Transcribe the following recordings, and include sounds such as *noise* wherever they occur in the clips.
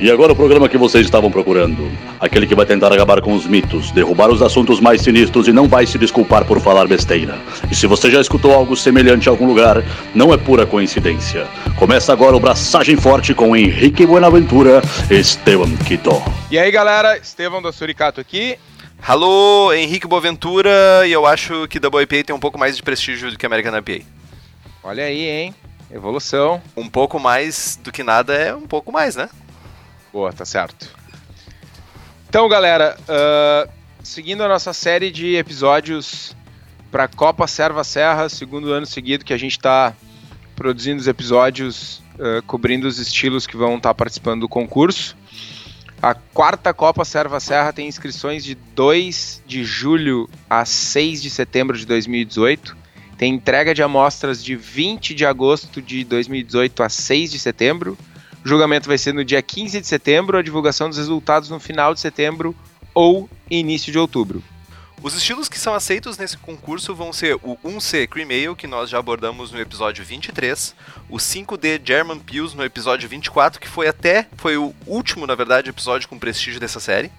E agora o programa que vocês estavam procurando. Aquele que vai tentar acabar com os mitos, derrubar os assuntos mais sinistros e não vai se desculpar por falar besteira. E se você já escutou algo semelhante em algum lugar, não é pura coincidência. Começa agora o Braçagem Forte com Henrique Buenaventura e Esteban Quito. E aí galera, Estevam da Suricato aqui. Alô, Henrique Boaventura, e eu acho que Double IPA tem um pouco mais de prestígio do que American IPA. Olha aí, hein? Evolução. Um pouco mais do que nada é um pouco mais, né? Boa, tá certo. Então, galera, uh, seguindo a nossa série de episódios para Copa Serva Serra, segundo ano seguido que a gente está produzindo os episódios uh, cobrindo os estilos que vão estar tá participando do concurso. A quarta Copa Serva Serra tem inscrições de 2 de julho a 6 de setembro de 2018. Tem entrega de amostras de 20 de agosto de 2018 a 6 de setembro. O julgamento vai ser no dia 15 de setembro, a divulgação dos resultados no final de setembro ou início de outubro. Os estilos que são aceitos nesse concurso vão ser o 1C Cream Ale, que nós já abordamos no episódio 23, o 5D German Pills no episódio 24, que foi até, foi o último, na verdade, episódio com prestígio dessa série.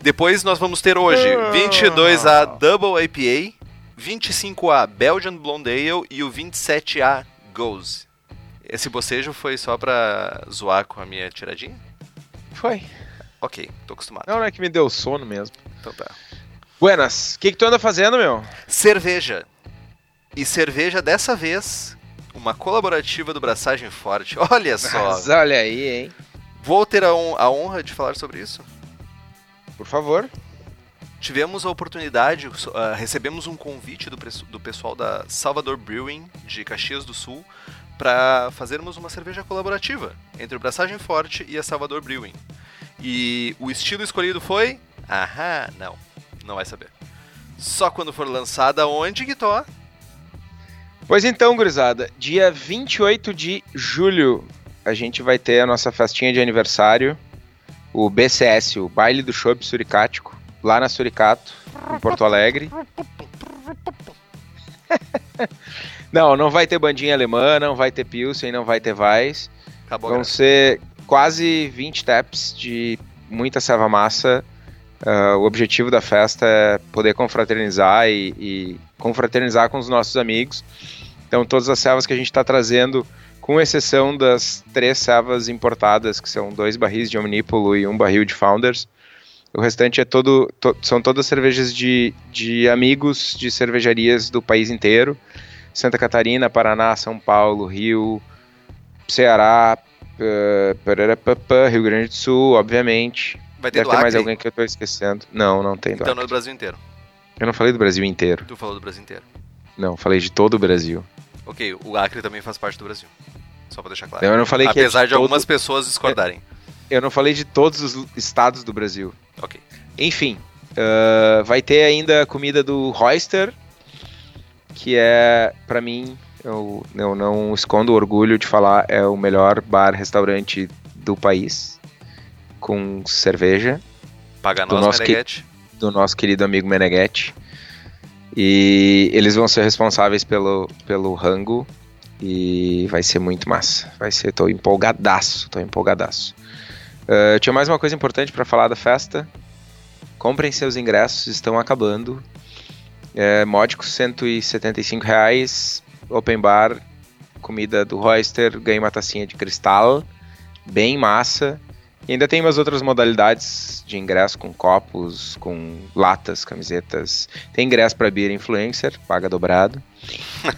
Depois nós vamos ter hoje 22A ah. Double IPA, 25A Belgian Blonde Ale e o 27A Goose. Esse bocejo foi só pra zoar com a minha tiradinha? Foi. Ok, tô acostumado. Não, não é que me deu sono mesmo. Então tá. Buenas, o que, que tu anda fazendo, meu? Cerveja. E cerveja dessa vez, uma colaborativa do Braçagem Forte. Olha só. Mas olha aí, hein? Vou ter a, a honra de falar sobre isso? Por favor. Tivemos a oportunidade, uh, recebemos um convite do, do pessoal da Salvador Brewing, de Caxias do Sul, para fazermos uma cerveja colaborativa entre o Braçagem Forte e a Salvador Brewing. E o estilo escolhido foi. Aham, não não vai saber. Só quando for lançada onde, Guitó? Pois então, gurizada, dia 28 de julho a gente vai ter a nossa festinha de aniversário, o BCS, o Baile do Chopp Suricático, lá na Suricato, em Porto Alegre. *laughs* não, não vai ter bandinha alemã, não vai ter Pilsen, não vai ter Weiss. Acabou Vão ser quase 20 taps de muita serva massa Uh, o objetivo da festa é poder confraternizar e, e, confraternizar com os nossos amigos. Então, todas as servas que a gente está trazendo, com exceção das três servas importadas, que são dois barris de Omnípolo e um barril de Founders, o restante é todo, to, são todas cervejas de, de amigos de cervejarias do país inteiro. Santa Catarina, Paraná, São Paulo, Rio, Ceará, uh, Rio Grande do Sul, obviamente, Vai ter Deve ter mais alguém que eu tô esquecendo. Não, não tem do Então no Brasil inteiro. Eu não falei do Brasil inteiro. Tu falou do Brasil inteiro. Não, falei de todo o Brasil. Ok, o Acre também faz parte do Brasil. Só pra deixar claro. eu não falei Apesar que é de, de todo... algumas pessoas discordarem. Eu não falei de todos os estados do Brasil. Ok. Enfim, uh, vai ter ainda a comida do Royster, que é, para mim, eu, eu não escondo o orgulho de falar, é o melhor bar-restaurante do país com cerveja. Paga nós, nosso Meneghetti. Que, do nosso querido amigo Meneghetti. E eles vão ser responsáveis pelo, pelo rango. E vai ser muito massa. Vai ser, tô empolgadaço, tô empolgadaço. Uh, tinha mais uma coisa importante para falar da festa. Comprem seus ingressos, estão acabando. É, módicos 175 reais. Open bar, comida do Royster, ganha uma tacinha de cristal. Bem massa. E ainda tem umas outras modalidades de ingresso com copos, com latas, camisetas. Tem ingresso para Beer Influencer, paga dobrado.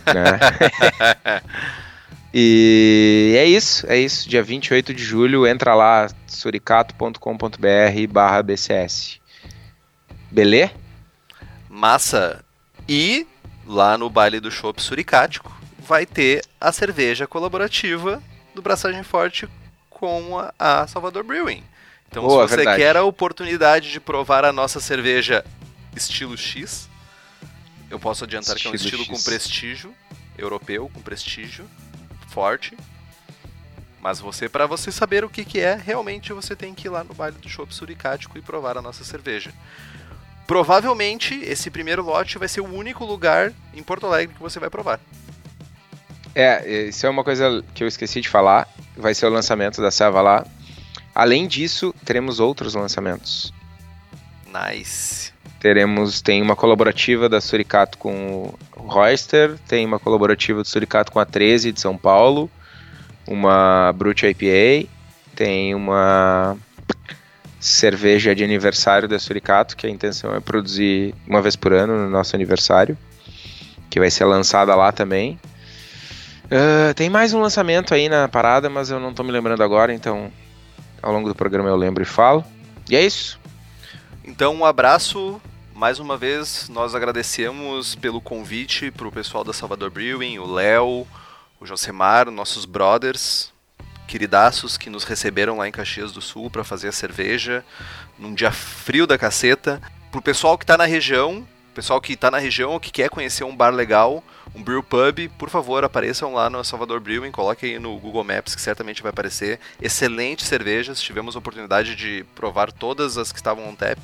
né? *laughs* e é isso, é isso. Dia 28 de julho, entra lá, suricato.com.br barra BCS. Belê? Massa. E lá no baile do Chopp Suricático vai ter a cerveja colaborativa do Braçagem Forte com a, a Salvador Brewing. Então, Boa, se você verdade. quer a oportunidade de provar a nossa cerveja estilo X, eu posso adiantar estilo que é um estilo X. com prestígio europeu, com prestígio forte. Mas você, para você saber o que, que é, realmente você tem que ir lá no baile do Chopp Suricático e provar a nossa cerveja. Provavelmente esse primeiro lote vai ser o único lugar em Porto Alegre que você vai provar. É, isso é uma coisa que eu esqueci de falar. Vai ser o lançamento da serva lá. Além disso, teremos outros lançamentos. Nice. Teremos, tem uma colaborativa da Suricato com o Royster, tem uma colaborativa do Suricato com a 13 de São Paulo, uma Brute IPA, tem uma cerveja de aniversário da Suricato, que a intenção é produzir uma vez por ano no nosso aniversário, que vai ser lançada lá também. Uh, tem mais um lançamento aí na parada, mas eu não estou me lembrando agora, então ao longo do programa eu lembro e falo. E é isso. Então, um abraço. Mais uma vez, nós agradecemos pelo convite para o pessoal da Salvador Brewing, o Léo, o Josemar, nossos brothers, queridaços que nos receberam lá em Caxias do Sul para fazer a cerveja, num dia frio da caceta. Pro pessoal que está na região, pessoal que está na região que quer conhecer um bar legal, um brew pub, por favor, apareçam lá no Salvador Brewing, coloquem aí no Google Maps que certamente vai aparecer. Excelentes cervejas, tivemos a oportunidade de provar todas as que estavam on tap.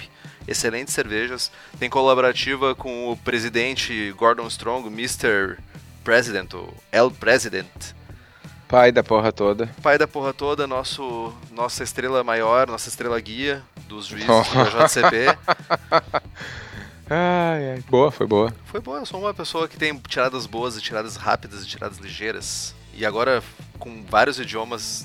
Excelentes cervejas. Tem colaborativa com o presidente Gordon Strong, Mr. President, o El President. Pai da porra toda. Pai da porra toda, nosso, nossa estrela maior, nossa estrela guia dos juízes *laughs* da JCP. Ai, ai. Boa, foi boa. Foi boa, eu sou uma pessoa que tem tiradas boas e tiradas rápidas e tiradas ligeiras. E agora, com vários idiomas,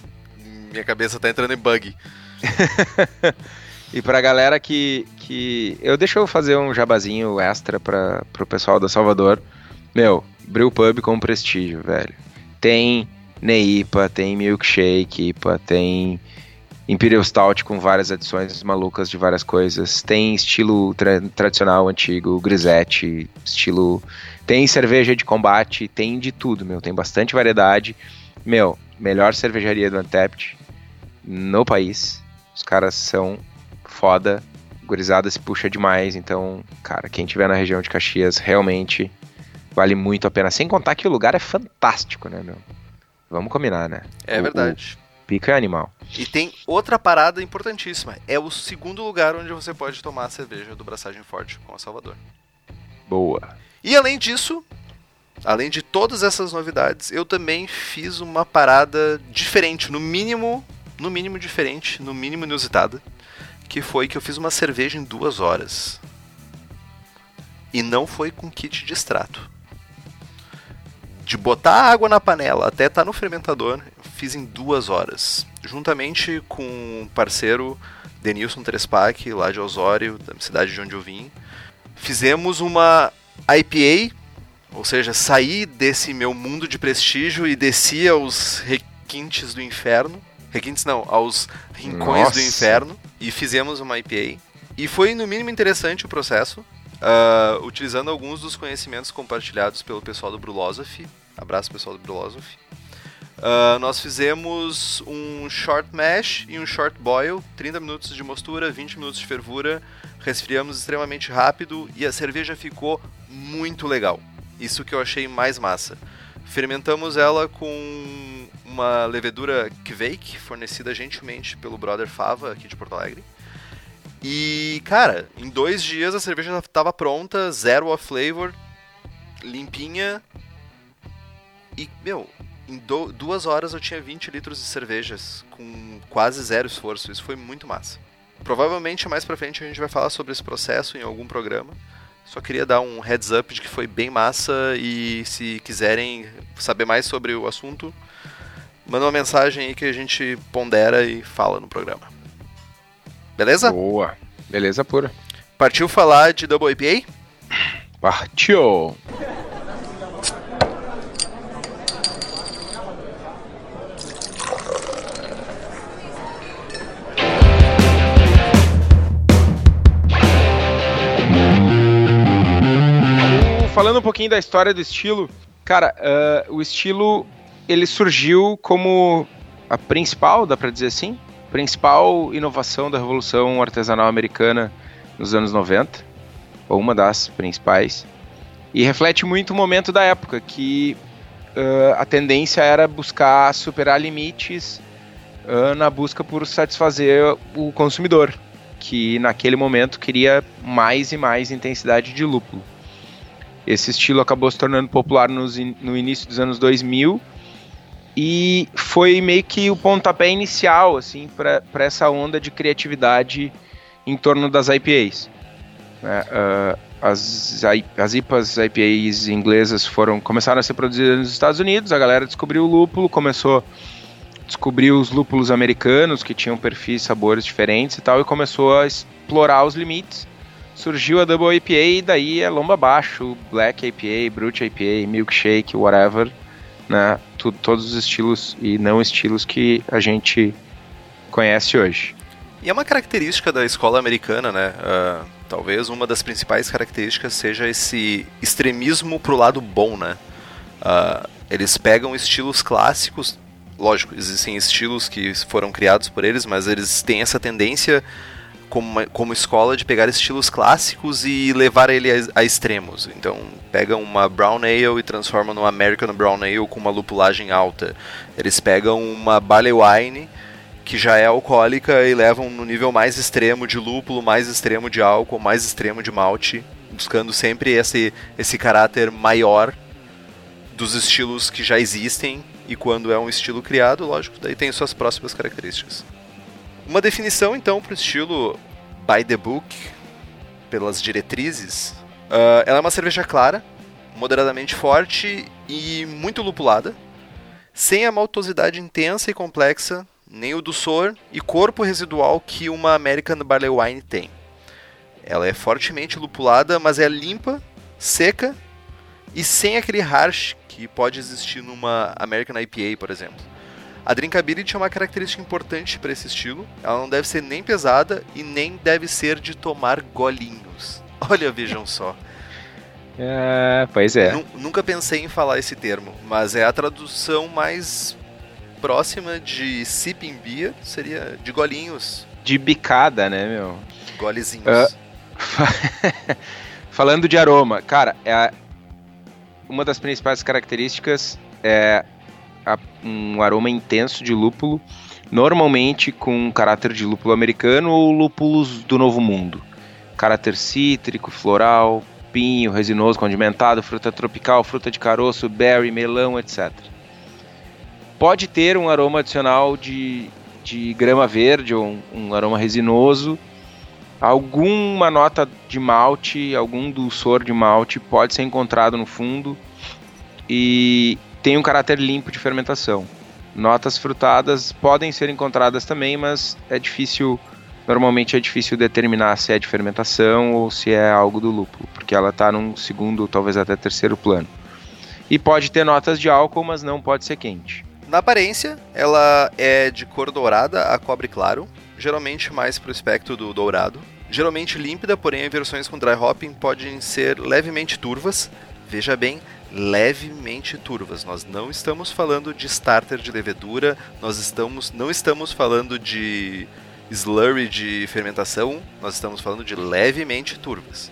minha cabeça tá entrando em bug. *laughs* e pra galera que, que. Eu deixo eu fazer um jabazinho extra pra, pro pessoal da Salvador. Meu, Brew Pub com prestígio, velho. Tem Neipa, tem Milkshake, IPA, tem Imperial Stout com várias adições malucas de várias coisas. Tem estilo tra tradicional, antigo, grisette, estilo. Tem cerveja de combate, tem de tudo, meu. Tem bastante variedade. Meu, melhor cervejaria do Antept no país. Os caras são foda. Gurizada se puxa demais. Então, cara, quem tiver na região de Caxias, realmente vale muito a pena. Sem contar que o lugar é fantástico, né, meu? Vamos combinar, né? É o, verdade. O pico é animal. E tem outra parada importantíssima. É o segundo lugar onde você pode tomar a cerveja do Braçagem Forte com a Salvador. Boa. E além disso, além de todas essas novidades, eu também fiz uma parada diferente, no mínimo, no mínimo diferente, no mínimo inusitada, que foi que eu fiz uma cerveja em duas horas. E não foi com kit de extrato. De botar água na panela até estar tá no fermentador, fiz em duas horas, juntamente com um parceiro, Denilson Trespac, lá de Osório, da cidade de onde eu vim. Fizemos uma IPA, ou seja, saí desse meu mundo de prestígio e desci aos requintes do inferno. Requintes não, aos rincões Nossa. do inferno. E fizemos uma IPA. E foi no mínimo interessante o processo, uh, utilizando alguns dos conhecimentos compartilhados pelo pessoal do Brulosophy. Abraço pessoal do Brulosophy. Uh, nós fizemos um short mash e um short boil, 30 minutos de mostura, 20 minutos de fervura, resfriamos extremamente rápido e a cerveja ficou muito legal. Isso que eu achei mais massa. Fermentamos ela com uma levedura Kveik, fornecida gentilmente pelo brother Fava aqui de Porto Alegre. E, cara, em dois dias a cerveja já estava pronta, zero off flavor, limpinha. E, meu, em do, duas horas eu tinha 20 litros de cervejas, com quase zero esforço. Isso foi muito massa. Provavelmente mais pra frente a gente vai falar sobre esse processo em algum programa. Só queria dar um heads up de que foi bem massa e se quiserem saber mais sobre o assunto, manda uma mensagem aí que a gente pondera e fala no programa. Beleza? Boa. Beleza pura. Partiu falar de Double IPA? Partiu! falando um pouquinho da história do estilo, cara, uh, o estilo ele surgiu como a principal, dá para dizer assim, principal inovação da revolução artesanal americana nos anos 90, ou uma das principais, e reflete muito o momento da época, que uh, a tendência era buscar superar limites uh, na busca por satisfazer o consumidor, que naquele momento queria mais e mais intensidade de lúpulo. Esse estilo acabou se tornando popular nos, no início dos anos 2000 e foi meio que o pontapé inicial assim para essa onda de criatividade em torno das IPAs. Né? Uh, as, as IPAs, IPAs inglesas foram começaram a ser produzidas nos Estados Unidos, a galera descobriu o lúpulo, começou a descobrir os lúpulos americanos que tinham perfis, sabores diferentes e tal, e começou a explorar os limites. Surgiu a Double IPA e daí é lomba abaixo, Black IPA, Brute IPA, Milkshake, whatever né? Todos os estilos e não estilos que a gente conhece hoje. E é uma característica da escola americana, né? Uh, talvez uma das principais características seja esse extremismo pro lado bom, né? Uh, eles pegam estilos clássicos, lógico, existem estilos que foram criados por eles, mas eles têm essa tendência como, como escola de pegar estilos clássicos e levar ele a, a, extremos. Então, pegam uma Brown Ale e transformam numa American Brown Ale com uma lupulagem alta. Eles pegam uma Barley Wine que já é alcoólica e levam no nível mais extremo de lúpulo, mais extremo de álcool, mais extremo de malte, buscando sempre esse, esse caráter maior dos estilos que já existem e quando é um estilo criado, lógico, daí tem suas próximas características. Uma definição, então, para o estilo by the book, pelas diretrizes, uh, ela é uma cerveja clara, moderadamente forte e muito lupulada, sem a maltosidade intensa e complexa, nem o dulçor e corpo residual que uma American Barley Wine tem. Ela é fortemente lupulada, mas é limpa, seca e sem aquele harsh que pode existir numa American IPA, por exemplo. A drinkability é uma característica importante para esse estilo. Ela não deve ser nem pesada e nem deve ser de tomar golinhos. *laughs* Olha, vejam só. É, pois é. nunca pensei em falar esse termo, mas é a tradução mais próxima de sipping beer, seria de golinhos. De bicada, né, meu? Golezinhos. Uh, *laughs* falando de aroma, cara, é a... uma das principais características é um aroma intenso de lúpulo, normalmente com um caráter de lúpulo americano ou lúpulos do Novo Mundo. Caráter cítrico, floral, pinho, resinoso, condimentado, fruta tropical, fruta de caroço, berry, melão, etc. Pode ter um aroma adicional de, de grama verde ou um, um aroma resinoso, alguma nota de malte, algum dulçor de malte pode ser encontrado no fundo e tem um caráter limpo de fermentação. Notas frutadas podem ser encontradas também, mas é difícil, normalmente é difícil determinar se é de fermentação ou se é algo do lúpulo, porque ela está num segundo, talvez até terceiro plano. E pode ter notas de álcool, mas não pode ser quente. Na aparência, ela é de cor dourada a cobre claro, geralmente mais para o espectro do dourado. Geralmente límpida, porém em versões com dry hopping podem ser levemente turvas. Veja bem, levemente turvas. Nós não estamos falando de starter de levedura, nós estamos, não estamos falando de slurry de fermentação, nós estamos falando de levemente turvas.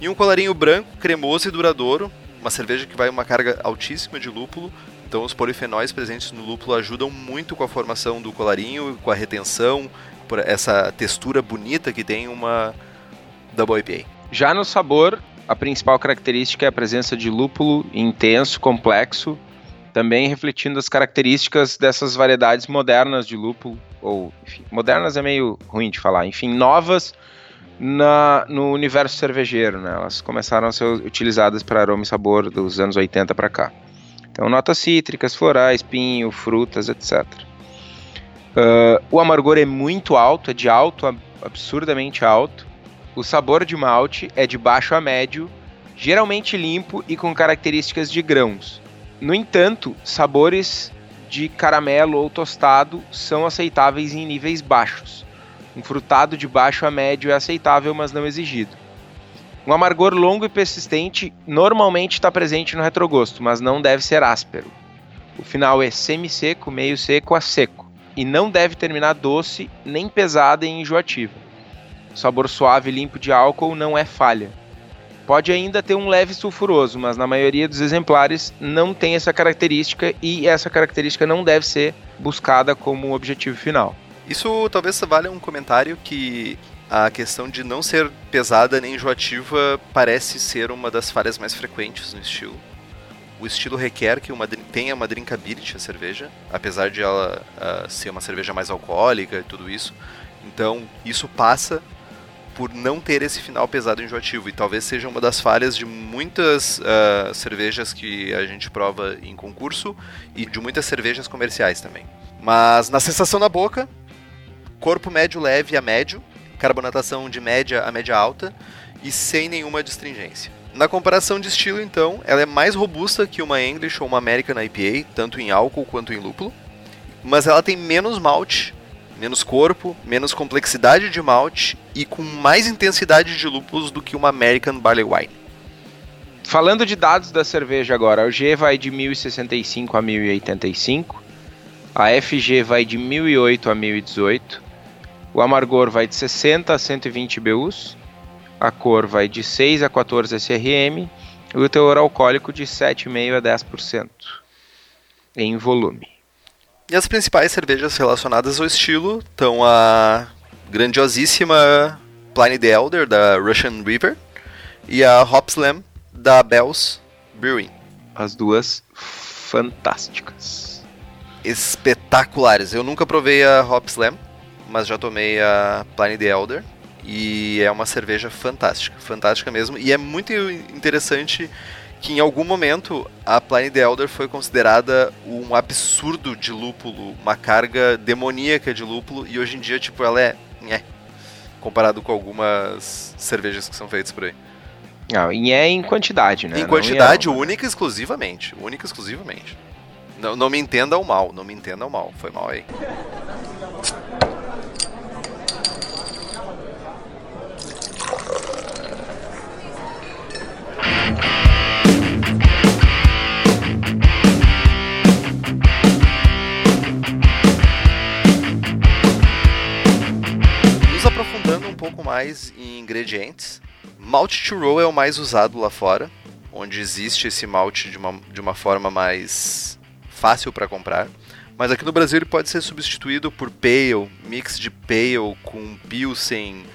E um colarinho branco, cremoso e duradouro, uma cerveja que vai uma carga altíssima de lúpulo, então os polifenóis presentes no lúpulo ajudam muito com a formação do colarinho, com a retenção, por essa textura bonita que tem uma Double IPA. Já no sabor, a principal característica é a presença de lúpulo intenso, complexo, também refletindo as características dessas variedades modernas de lúpulo, ou enfim, modernas é meio ruim de falar, enfim, novas na, no universo cervejeiro, né? Elas começaram a ser utilizadas para aroma e sabor dos anos 80 para cá. Então, notas cítricas, florais, pinho, frutas, etc. Uh, o amargor é muito alto, é de alto, absurdamente alto. O sabor de malte é de baixo a médio, geralmente limpo e com características de grãos. No entanto, sabores de caramelo ou tostado são aceitáveis em níveis baixos. Um frutado de baixo a médio é aceitável, mas não exigido. Um amargor longo e persistente normalmente está presente no retrogosto, mas não deve ser áspero. O final é semi-seco, meio seco a seco, e não deve terminar doce, nem pesada e enjoativa. Sabor suave e limpo de álcool não é falha. Pode ainda ter um leve sulfuroso, mas na maioria dos exemplares não tem essa característica e essa característica não deve ser buscada como objetivo final. Isso talvez valha um comentário que a questão de não ser pesada nem enjoativa parece ser uma das falhas mais frequentes no estilo. o estilo requer que uma, tenha uma drinkability a cerveja, apesar de ela uh, ser uma cerveja mais alcoólica e tudo isso. Então, isso passa por não ter esse final pesado e enjoativo. E talvez seja uma das falhas de muitas uh, cervejas que a gente prova em concurso e de muitas cervejas comerciais também. Mas na sensação na boca, corpo médio leve a médio, carbonatação de média a média alta e sem nenhuma distringência. Na comparação de estilo, então, ela é mais robusta que uma English ou uma American IPA, tanto em álcool quanto em lúpulo, mas ela tem menos malte menos corpo, menos complexidade de malte e com mais intensidade de lúpulos do que uma American Barley Wine. Falando de dados da cerveja agora, o G vai de 1065 a 1085, a FG vai de 1008 a 1018, o amargor vai de 60 a 120 BUs, a cor vai de 6 a 14 SRM e o teor alcoólico de 7,5 a 10% em volume. E as principais cervejas relacionadas ao estilo estão a grandiosíssima Pliny the Elder, da Russian River, e a Hop Slam, da Bells Brewing. As duas fantásticas. Espetaculares. Eu nunca provei a Hop Slam, mas já tomei a Pliny the Elder. E é uma cerveja fantástica, fantástica mesmo. E é muito interessante que em algum momento a Pliny the Elder foi considerada um absurdo de lúpulo, uma carga demoníaca de lúpulo, e hoje em dia, tipo, ela é. é comparado com algumas cervejas que são feitas por aí. Não, e é em quantidade, né? Em quantidade é única exclusivamente. Única exclusivamente. Não, não me entenda o mal, não me entenda o mal. Foi mal aí. Pouco mais em ingredientes. Malte to roll é o mais usado lá fora, onde existe esse malte de uma, de uma forma mais fácil para comprar. Mas aqui no Brasil ele pode ser substituído por pale, mix de pale com pilsen,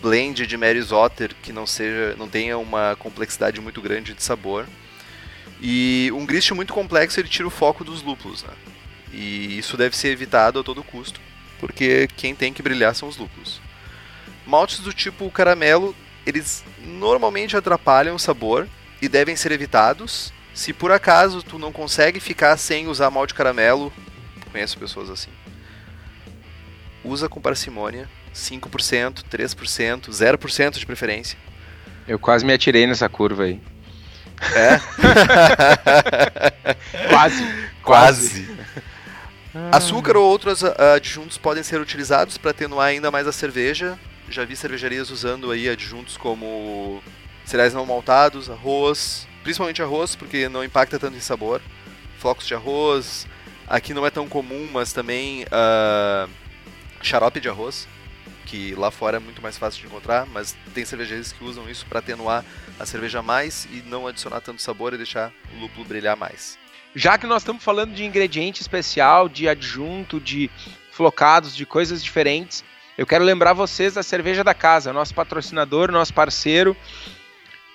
blend de Mary's Otter que não seja, não tenha uma complexidade muito grande de sabor. E um grist muito complexo ele tira o foco dos lúpulos, né? E isso deve ser evitado a todo custo, porque quem tem que brilhar são os lúpulos. Maltes do tipo caramelo, eles normalmente atrapalham o sabor e devem ser evitados. Se por acaso tu não consegue ficar sem usar malte caramelo, conheço pessoas assim. Usa com parcimônia, 5%, 3%, 0% de preferência. Eu quase me atirei nessa curva aí. É? *laughs* *laughs* quase. Quase. quase. Açúcar ou outros adjuntos podem ser utilizados para atenuar ainda mais a cerveja, já vi cervejarias usando aí adjuntos como cereais não maltados, arroz, principalmente arroz, porque não impacta tanto em sabor, flocos de arroz. Aqui não é tão comum, mas também uh, xarope de arroz, que lá fora é muito mais fácil de encontrar, mas tem cervejarias que usam isso para atenuar a cerveja mais e não adicionar tanto sabor e deixar o lúpulo brilhar mais. Já que nós estamos falando de ingrediente especial, de adjunto, de flocados, de coisas diferentes, eu quero lembrar vocês da Cerveja da Casa, nosso patrocinador, nosso parceiro.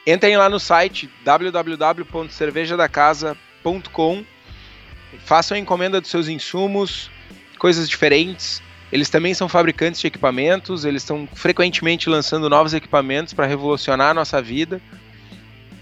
Entrem lá no site www.cervejadacasa.com. Façam a encomenda dos seus insumos, coisas diferentes. Eles também são fabricantes de equipamentos, eles estão frequentemente lançando novos equipamentos para revolucionar a nossa vida.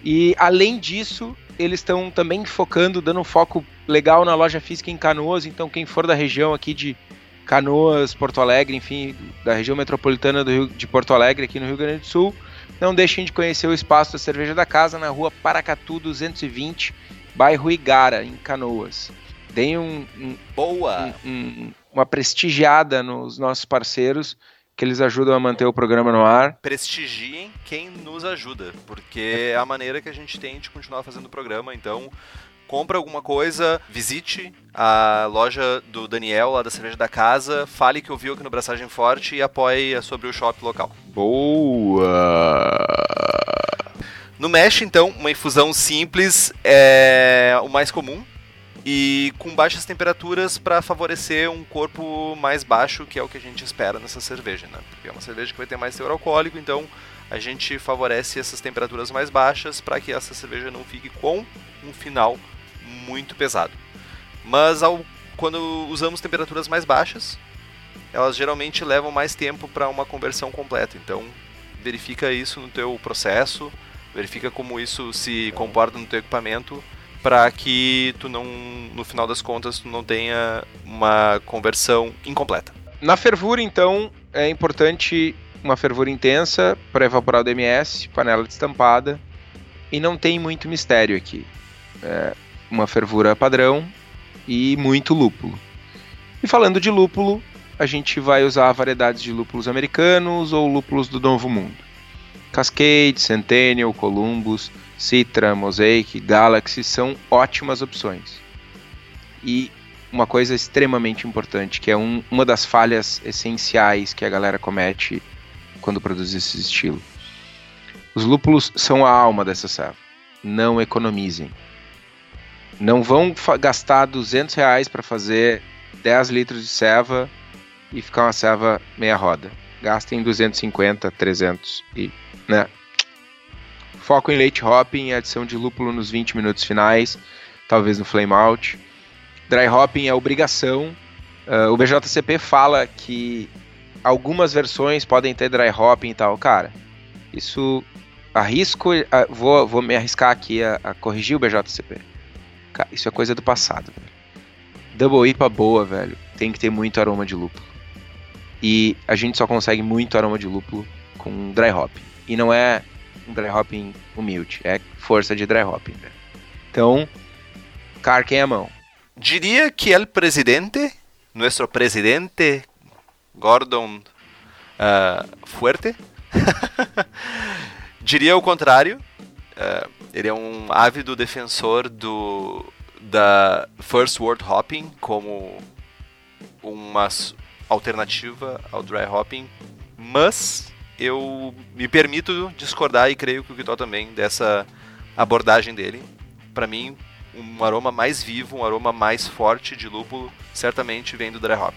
E além disso, eles estão também focando, dando um foco legal na loja física em Canoas. Então, quem for da região aqui de Canoas, Porto Alegre, enfim, da região metropolitana do Rio, de Porto Alegre, aqui no Rio Grande do Sul. Não deixem de conhecer o espaço da Cerveja da Casa na rua Paracatu 220, bairro Igara, em Canoas. Deem um, um boa um, um, uma prestigiada nos nossos parceiros que eles ajudam a manter o programa no ar. Prestigiem quem nos ajuda, porque é a maneira que a gente tem de continuar fazendo o programa. Então, compra alguma coisa, visite a loja do Daniel, lá da Cerveja da Casa, fale que ouviu aqui no Braçagem Forte e apoie sobre o shopping local. Boa! No Mesh, então, uma infusão simples é o mais comum e com baixas temperaturas para favorecer um corpo mais baixo, que é o que a gente espera nessa cerveja, né? Porque é uma cerveja que vai ter mais teor alcoólico, então a gente favorece essas temperaturas mais baixas para que essa cerveja não fique com um final muito pesado. Mas ao, quando usamos temperaturas mais baixas, elas geralmente levam mais tempo para uma conversão completa. Então, verifica isso no teu processo, verifica como isso se comporta no teu equipamento para que tu não, no final das contas, tu não tenha uma conversão incompleta. Na fervura, então, é importante uma fervura intensa para evaporar o DMS, panela destampada, e não tem muito mistério aqui. É uma fervura padrão e muito lúpulo. E falando de lúpulo, a gente vai usar variedades de lúpulos americanos ou lúpulos do Novo Mundo. Cascade, Centennial, Columbus, Citra, Mosaic, Galaxy são ótimas opções. E uma coisa extremamente importante, que é um, uma das falhas essenciais que a galera comete quando produz esse estilo. Os lúpulos são a alma dessa serva. Não economizem. Não vão gastar 200 reais para fazer 10 litros de serva e ficar uma serva meia roda. Gastem 250, 300 e, né? Foco em late hopping adição de lúpulo nos 20 minutos finais, talvez no flame out. Dry hopping é obrigação. Uh, o BJCP fala que algumas versões podem ter dry hopping e tal. Cara, isso arrisco, uh, vou, vou me arriscar aqui a, a corrigir o BJCP. Isso é coisa do passado. Velho. Double IPA boa, velho, tem que ter muito aroma de lúpulo. E a gente só consegue muito aroma de lúpulo com dry hop. E não é um dry hopping humilde, é força de dry hopping. Né? Então, carquem a mão. Diria que el presidente, nosso presidente Gordon uh, Fuerte, *laughs* diria o contrário. Uh, ele é um ávido defensor do da First World Hopping como uma alternativa ao dry hopping, mas eu me permito discordar e creio que o Kitó também dessa abordagem dele. Para mim, um aroma mais vivo, um aroma mais forte de lúpulo, certamente vem do dry hop.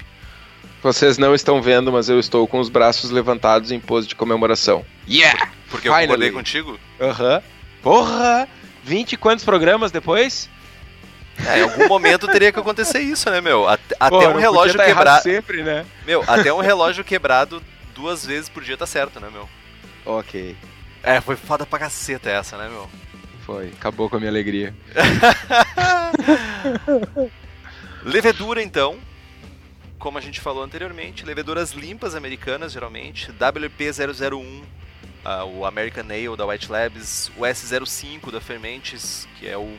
Vocês não estão vendo, mas eu estou com os braços levantados em pose de comemoração. Yeah! Porque eu Finally. concordei contigo? Aham. Uhum. Porra! 20 quantos programas depois? É, em algum momento teria que acontecer isso, né, meu? Até, Pô, um relógio tá quebrado. sempre, né? Meu, até um *laughs* relógio quebrado duas vezes por dia tá certo, né, meu? Ok. É, foi foda pra caceta essa, né, meu? Foi, acabou com a minha alegria. *laughs* Levedura, então. Como a gente falou anteriormente, leveduras limpas americanas, geralmente. WP001, uh, o American Ale da White Labs, o S05 da Fermentes, que é o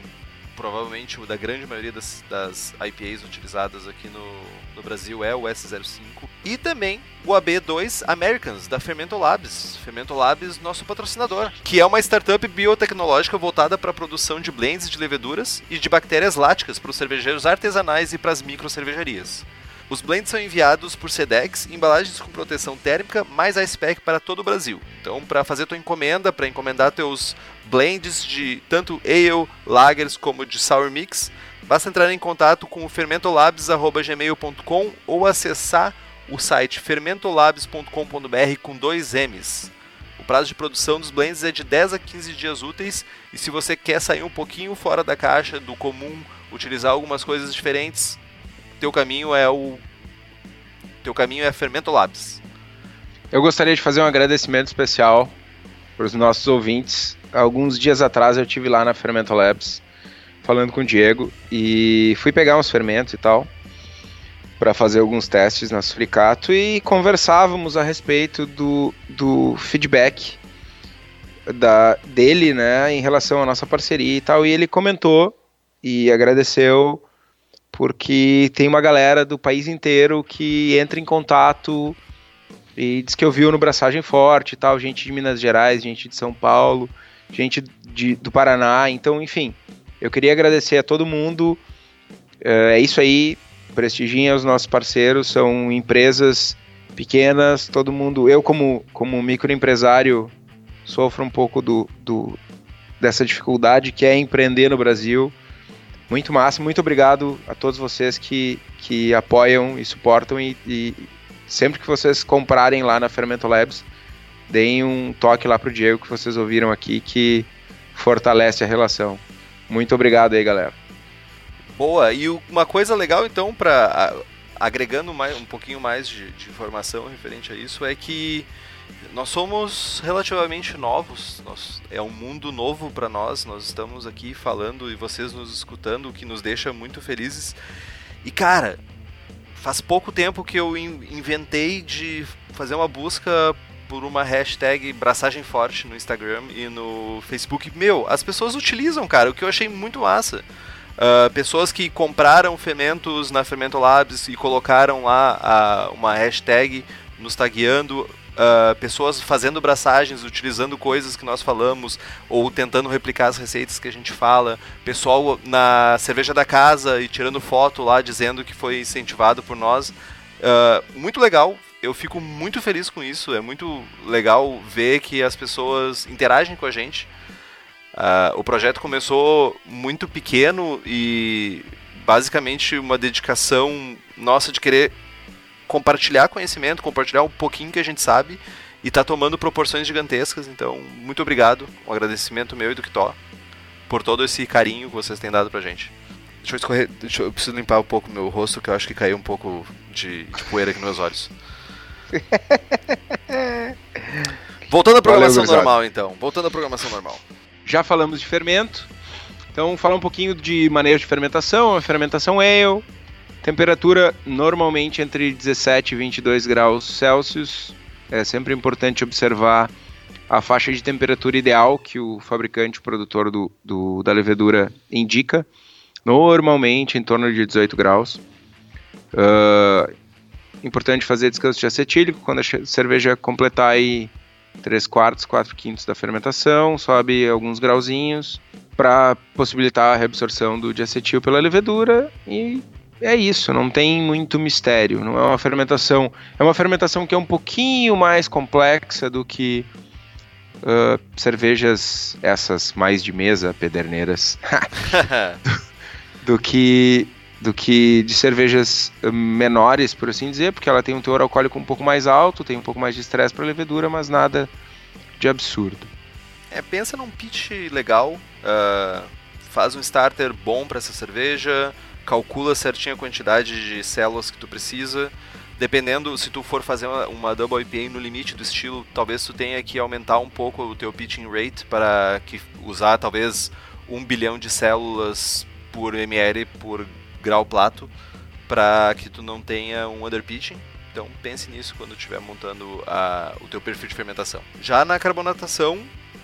provavelmente o da grande maioria das, das IPAs utilizadas aqui no, no Brasil é o S05. E também o AB2 Americans, da Fermento Labs. Fermento Labs, nosso patrocinador. Que é uma startup biotecnológica voltada para a produção de blends de leveduras e de bactérias láticas para os cervejeiros artesanais e para as micro cervejarias. Os blends são enviados por Sedex em embalagens com proteção térmica mais a spec para todo o Brasil. Então, para fazer tua encomenda, para encomendar teus blends de tanto ale, lagers como de sour mix, basta entrar em contato com o fermentolabs@gmail.com ou acessar o site fermentolabs.com.br com dois M's. O prazo de produção dos blends é de 10 a 15 dias úteis e se você quer sair um pouquinho fora da caixa, do comum, utilizar algumas coisas diferentes, teu caminho é o teu caminho é Fermento Labs. Eu gostaria de fazer um agradecimento especial para os nossos ouvintes. Alguns dias atrás eu tive lá na Fermento Labs falando com o Diego e fui pegar uns fermentos e tal para fazer alguns testes na Suricato e conversávamos a respeito do, do feedback da, dele, né, em relação à nossa parceria e tal. E ele comentou e agradeceu porque tem uma galera do país inteiro que entra em contato e diz que ouviu no Braçagem Forte e tal, gente de Minas Gerais, gente de São Paulo, gente de, do Paraná, então, enfim, eu queria agradecer a todo mundo, é, é isso aí, prestigiem os nossos parceiros, são empresas pequenas, todo mundo, eu como, como microempresário sofro um pouco do, do, dessa dificuldade que é empreender no Brasil, muito massa, muito obrigado a todos vocês que, que apoiam e suportam e, e sempre que vocês comprarem lá na Fermento Labs, deem um toque lá pro Diego que vocês ouviram aqui que fortalece a relação. Muito obrigado aí, galera. Boa, e uma coisa legal então para agregando mais, um pouquinho mais de, de, informação referente a isso é que nós somos relativamente novos, nós, é um mundo novo para nós, nós estamos aqui falando e vocês nos escutando, o que nos deixa muito felizes. E cara, faz pouco tempo que eu inventei de fazer uma busca por uma hashtag braçagem forte no Instagram e no Facebook. Meu, as pessoas utilizam, cara, o que eu achei muito massa. Uh, pessoas que compraram fermentos na Fermento Labs e colocaram lá uh, uma hashtag nos tagueando, uh, pessoas fazendo braçagens, utilizando coisas que nós falamos ou tentando replicar as receitas que a gente fala, pessoal na cerveja da casa e tirando foto lá dizendo que foi incentivado por nós. muito legal, eu fico muito feliz com isso, é muito legal ver que as pessoas interagem com a gente. Uh, o projeto começou muito pequeno e basicamente uma dedicação nossa de querer compartilhar conhecimento, compartilhar um pouquinho que a gente sabe e está tomando proporções gigantescas. Então, muito obrigado, um agradecimento meu e do Kitó por todo esse carinho que vocês têm dado pra gente. Deixa eu escorrer, deixa eu, eu preciso limpar um pouco meu rosto, que eu acho que caiu um pouco de, de poeira aqui nos meus olhos. *laughs* Voltando à programação Valeu, normal, então. Voltando à programação normal. Já falamos de fermento. Então, falar um pouquinho de manejo de fermentação. A fermentação ale. Temperatura normalmente entre 17 e 22 graus Celsius. É sempre importante observar a faixa de temperatura ideal que o fabricante, o produtor do, do, da levedura indica. Normalmente em torno de 18 graus. Uh, importante fazer descanso de acetílico quando a cerveja completar aí 3 quartos, 4 quintos da fermentação, sobe alguns grauzinhos para possibilitar a reabsorção do diacetil pela levedura e é isso, não tem muito mistério, não é uma fermentação, é uma fermentação que é um pouquinho mais complexa do que uh, cervejas essas mais de mesa, pederneiras, do, *laughs* *laughs* do que do que de cervejas menores, por assim dizer, porque ela tem um teor alcoólico um pouco mais alto, tem um pouco mais de estresse para levedura, mas nada de absurdo. É, pensa num pitch legal, uh, faz um starter bom para essa cerveja, calcula certinho a quantidade de células que tu precisa. Dependendo, se tu for fazer uma, uma double IPA no limite do estilo, talvez tu tenha que aumentar um pouco o teu pitching rate para que usar talvez um bilhão de células por ml por grau plato para que tu não tenha um underpitching. Então pense nisso quando estiver montando a, o teu perfil de fermentação. Já na carbonatação,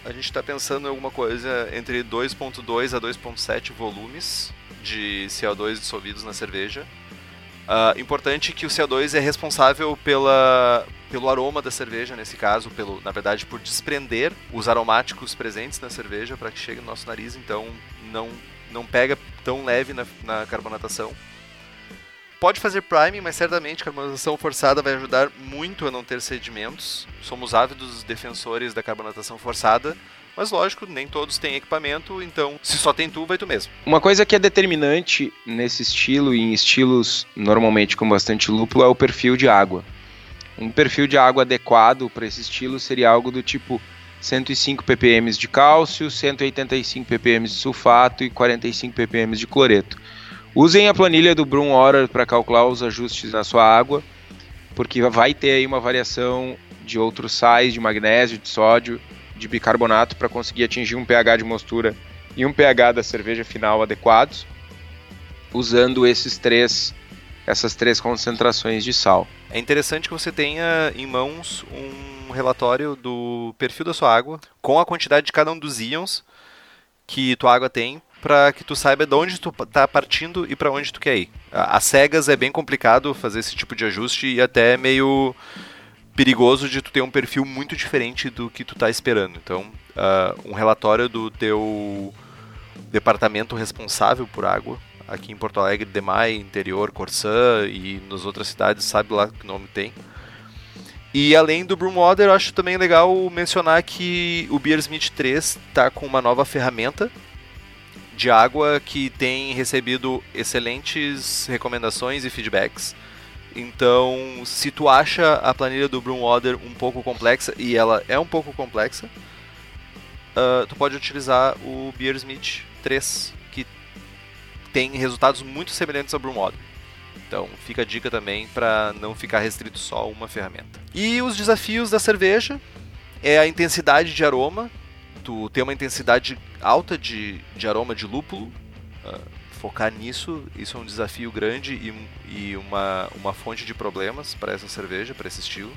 a gente está pensando em alguma coisa entre 2.2 a 2.7 volumes de CO2 dissolvidos na cerveja. Uh, importante que o CO2 é responsável pela, pelo aroma da cerveja, nesse caso, pelo, na verdade, por desprender os aromáticos presentes na cerveja para que chegue no nosso nariz, então não não pega tão leve na, na carbonatação. Pode fazer priming, mas certamente carbonatação forçada vai ajudar muito a não ter sedimentos. Somos ávidos defensores da carbonatação forçada, mas lógico, nem todos têm equipamento, então se só tem tu, vai tu mesmo. Uma coisa que é determinante nesse estilo e em estilos normalmente com bastante lúpulo é o perfil de água. Um perfil de água adequado para esse estilo seria algo do tipo 105 ppm de cálcio, 185 ppm de sulfato e 45 ppm de cloreto. Usem a planilha do Brum Order para calcular os ajustes na sua água, porque vai ter aí uma variação de outros sais, de magnésio, de sódio, de bicarbonato para conseguir atingir um pH de mostura e um pH da cerveja final adequados, usando esses três essas três concentrações de sal. É interessante que você tenha em mãos um relatório do perfil da sua água, com a quantidade de cada um dos íons que tua água tem, para que tu saiba de onde tu está partindo e para onde tu quer ir. As cegas é bem complicado fazer esse tipo de ajuste e até meio perigoso de tu ter um perfil muito diferente do que tu está esperando. Então, uh, um relatório do teu departamento responsável por água aqui em Porto Alegre, Demai, interior, Corsã e nas outras cidades, sabe lá que nome tem. E além do Broomwater, eu acho também legal mencionar que o Beersmith 3 está com uma nova ferramenta de água que tem recebido excelentes recomendações e feedbacks. Então, se tu acha a planilha do Brewwater um pouco complexa, e ela é um pouco complexa, uh, tu pode utilizar o Beersmith 3, que tem resultados muito semelhantes ao Brewwater. Então, fica a dica também para não ficar restrito só a uma ferramenta. E os desafios da cerveja é a intensidade de aroma. Tu tem uma intensidade alta de, de aroma de lúpulo. Uh, focar nisso, isso é um desafio grande e, e uma, uma fonte de problemas para essa cerveja, para esse estilo.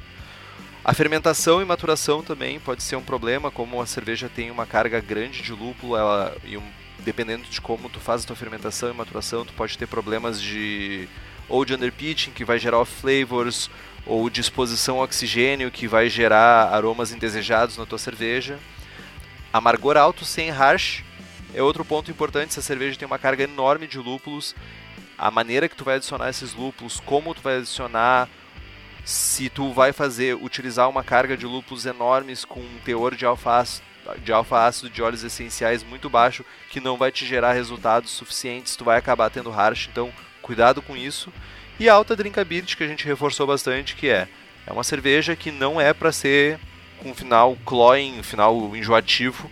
A fermentação e maturação também pode ser um problema, como a cerveja tem uma carga grande de lúpulo, ela, e um, dependendo de como tu faz a tua fermentação e maturação, tu pode ter problemas de ou de underpitching, que vai gerar off-flavors, ou de exposição ao oxigênio, que vai gerar aromas indesejados na tua cerveja. Amargor alto sem harsh é outro ponto importante, se a cerveja tem uma carga enorme de lúpulos, a maneira que tu vai adicionar esses lúpulos, como tu vai adicionar, se tu vai fazer, utilizar uma carga de lúpulos enormes com um teor de alfa-ácido de alfa-ácido de óleos essenciais muito baixo, que não vai te gerar resultados suficientes, tu vai acabar tendo harsh, então cuidado com isso. E a alta drinkability que a gente reforçou bastante, que é é uma cerveja que não é para ser com final cloying, final enjoativo.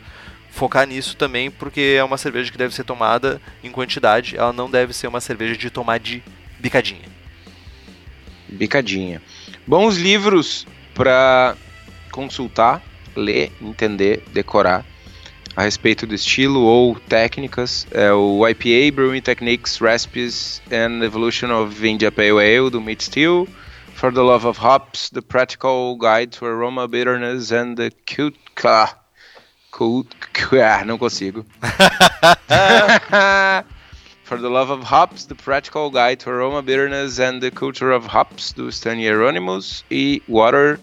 Focar nisso também, porque é uma cerveja que deve ser tomada em quantidade, ela não deve ser uma cerveja de tomar de bicadinha. Bicadinha. Bons livros para consultar, ler, entender, decorar a respeito do estilo ou técnicas. É o IPA, Brewing Techniques, Recipes and Evolution of India Pale Ale, do Meat Steel. For the Love of Hops, The Practical Guide to Aroma, Bitterness and the Cute... Cute... *laughs* Ah, não consigo. *laughs* For the Love of Hops, The Practical Guide to Aroma, Bitterness and the Culture of Hops, do Stanley Hieronymus. E Water...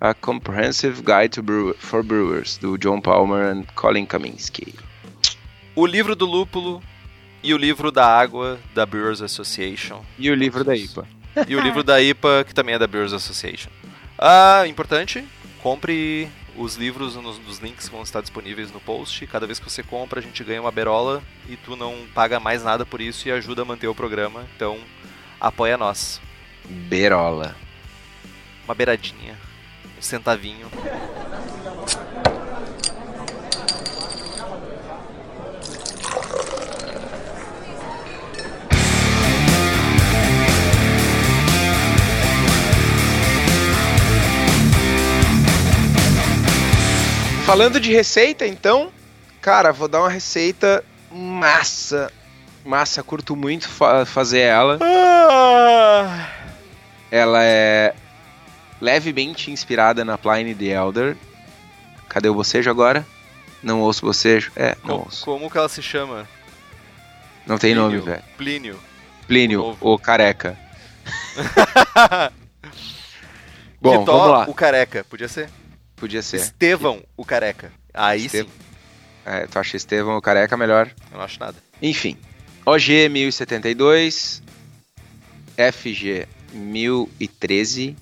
A Comprehensive Guide to Brew for Brewers, do John Palmer e Colin Kaminsky. O livro do lúpulo e o livro da água da Brewers Association. E o livro da IPA. E o livro da IPA, que também é da Brewers Association. Ah, importante, compre os livros nos, nos, links vão estar disponíveis no post. Cada vez que você compra, a gente ganha uma berola e tu não paga mais nada por isso e ajuda a manter o programa. Então, apoia nós. Berola. Uma beiradinha um centavinho. Falando de receita, então, cara, vou dar uma receita massa. Massa, curto muito fa fazer ela. Ah. Ela é levemente inspirada na Pliny the Elder. Cadê o bocejo agora? Não ouço bocejo. É, não como, ouço. Como que ela se chama? Não tem Plínio, nome, velho. Plínio. Plínio, o, o careca. *laughs* Bom, Quitó, vamos lá. o careca, podia ser? Podia ser. Estevão, o careca. Aí sim. É, tu acha Estevão o careca melhor? Eu não acho nada. Enfim. OG 1072, FG 1013,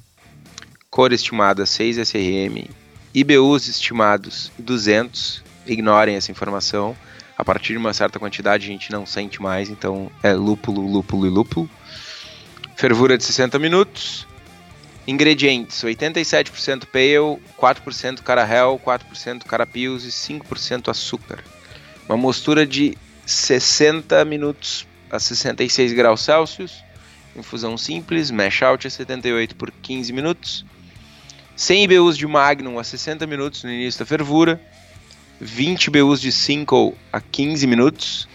cor estimada 6 SRM, IBUs estimados 200, ignorem essa informação. A partir de uma certa quantidade a gente não sente mais, então é lúpulo, lúpulo e lúpulo. Fervura de 60 minutos. Ingredientes: 87% pale, 4% caramel, 4% carapios e 5% açúcar. Uma mostura de 60 minutos a 66 graus Celsius. Infusão simples, mash out a 78 por 15 minutos. 100 IBUs de Magnum a 60 minutos no início da fervura, 20 IBUs de Single a 15 minutos,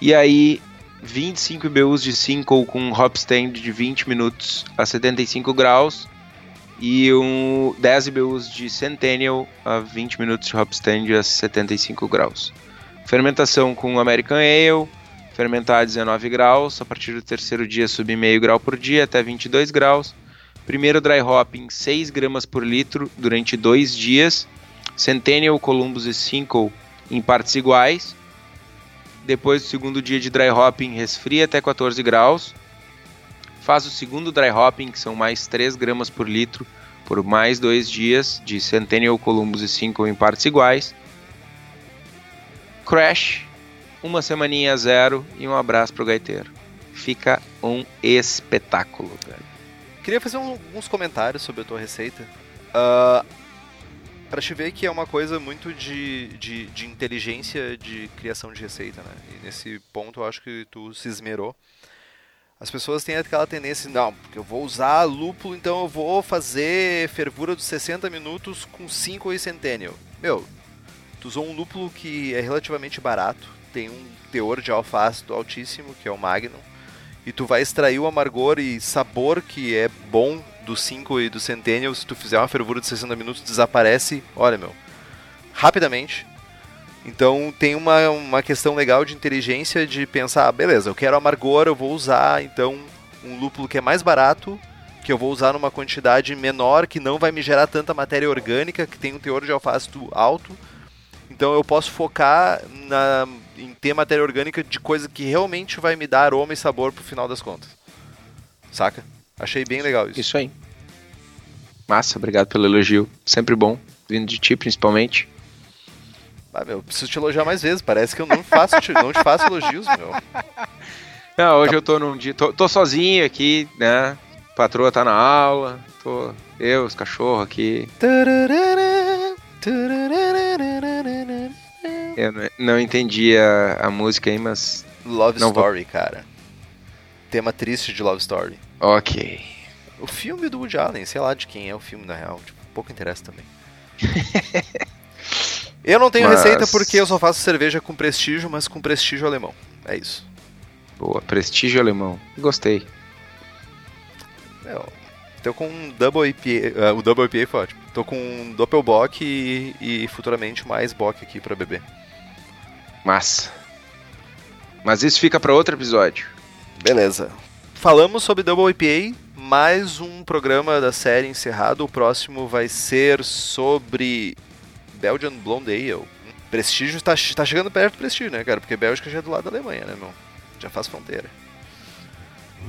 e aí 25 IBUs de Single com hop stand de 20 minutos a 75 graus, e um 10 IBUs de Centennial a 20 minutos de hop stand a 75 graus. Fermentação com American Ale, fermentar a 19 graus, a partir do terceiro dia subir meio grau por dia até 22 graus Primeiro dry hopping 6 gramas por litro durante dois dias. Centennial, Columbus e Simcoe em partes iguais. Depois do segundo dia de dry hopping, resfria até 14 graus. Faz o segundo dry hopping, que são mais 3 gramas por litro, por mais dois dias de Centennial, Columbus e Simcoe em partes iguais. Crash, uma semaninha zero e um abraço pro gaiteiro. Fica um espetáculo, velho. Queria fazer um, alguns comentários sobre a tua receita. Uh, ver que é uma coisa muito de, de, de, inteligência de criação de receita, né? E nesse ponto eu acho que tu se esmerou. As pessoas têm aquela tendência, não, porque eu vou usar lúpulo, então eu vou fazer fervura dos 60 minutos com 5 e Centennial. Meu, tu usou um lúpulo que é relativamente barato, tem um teor de alfa-ácido altíssimo, que é o Magnum, e tu vai extrair o amargor e sabor que é bom do 5 e do Centennial, se tu fizer uma fervura de 60 minutos, desaparece, olha meu, rapidamente. Então tem uma, uma questão legal de inteligência de pensar, ah, beleza, eu quero amargor, eu vou usar então um lúpulo que é mais barato, que eu vou usar numa quantidade menor, que não vai me gerar tanta matéria orgânica, que tem um teor de alfácido alto. Então eu posso focar na, em ter matéria orgânica de coisa que realmente vai me dar aroma e sabor pro final das contas. Saca? Achei bem legal isso. Isso aí. Massa, obrigado pelo elogio. Sempre bom, vindo de ti principalmente. Ah, meu, preciso te elogiar mais vezes. Parece que eu não faço, te, não te faço elogios, meu. *laughs* Não, hoje tá. eu tô num dia. Tô, tô, sozinho aqui, né? A patroa tá na aula. Tô eu, os cachorros aqui. Eu não, não entendi a, a música aí, mas. Love Story, vou... cara. Tema triste de Love Story. Ok. O filme do Woody Allen, sei lá de quem é o filme na real, tipo, pouco interessa também. *laughs* eu não tenho mas... receita porque eu só faço cerveja com prestígio, mas com prestígio alemão. É isso. Boa, prestígio alemão. Gostei. É, tô com um Double IPA, uh, o Double IPA foi ótimo. Tô com um Doppelbock e, e futuramente mais Bock aqui para beber. Massa. Mas isso fica para outro episódio. Beleza. Falamos sobre Double IPA, mais um programa da série encerrado. O próximo vai ser sobre Belgian Blonde Ale. Prestígio está tá chegando perto do prestígio, né, cara? Porque Bélgica já é do lado da Alemanha, né, meu? Já faz fronteira.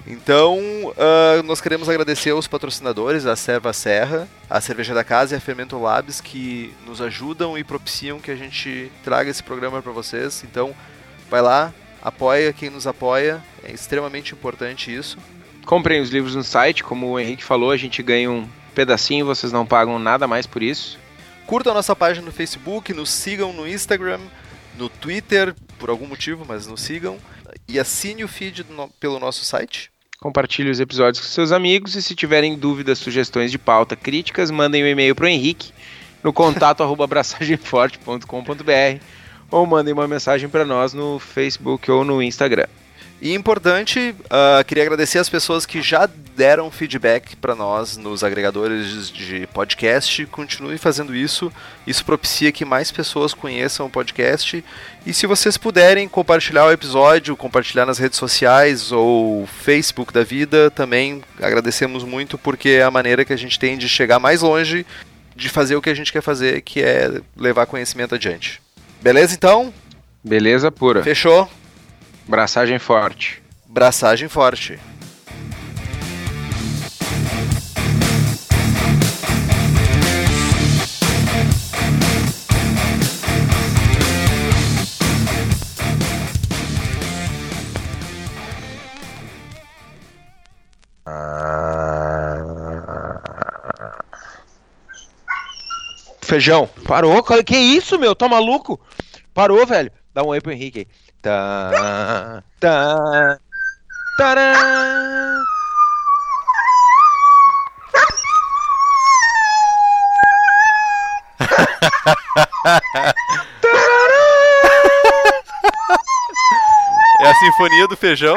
Então, uh, nós queremos agradecer aos patrocinadores, a Serva Serra, a Cerveja da Casa e a Fermento Labs, que nos ajudam e propiciam que a gente traga esse programa para vocês. Então, vai lá, apoia quem nos apoia, é extremamente importante isso. Comprem os livros no site, como o Henrique falou, a gente ganha um pedacinho, vocês não pagam nada mais por isso. Curtam a nossa página no Facebook, nos sigam no Instagram, no Twitter, por algum motivo, mas nos sigam. E assine o feed no, pelo nosso site. Compartilhe os episódios com seus amigos e se tiverem dúvidas, sugestões de pauta, críticas, mandem um e-mail para o Henrique no contato *laughs* abraçagemforte.com.br ou mandem uma mensagem para nós no Facebook ou no Instagram. E importante, uh, queria agradecer as pessoas que já deram feedback para nós nos agregadores de podcast. Continue fazendo isso. Isso propicia que mais pessoas conheçam o podcast. E se vocês puderem compartilhar o episódio, compartilhar nas redes sociais ou Facebook da vida, também agradecemos muito porque é a maneira que a gente tem de chegar mais longe, de fazer o que a gente quer fazer, que é levar conhecimento adiante. Beleza então? Beleza pura. Fechou? Braçagem forte. Braçagem forte. Feijão. Parou? Que isso, meu? Tá maluco? Parou, velho. Dá um oi pro Henrique aí. Tá, tá, tará. *laughs* É a sinfonia do feijão?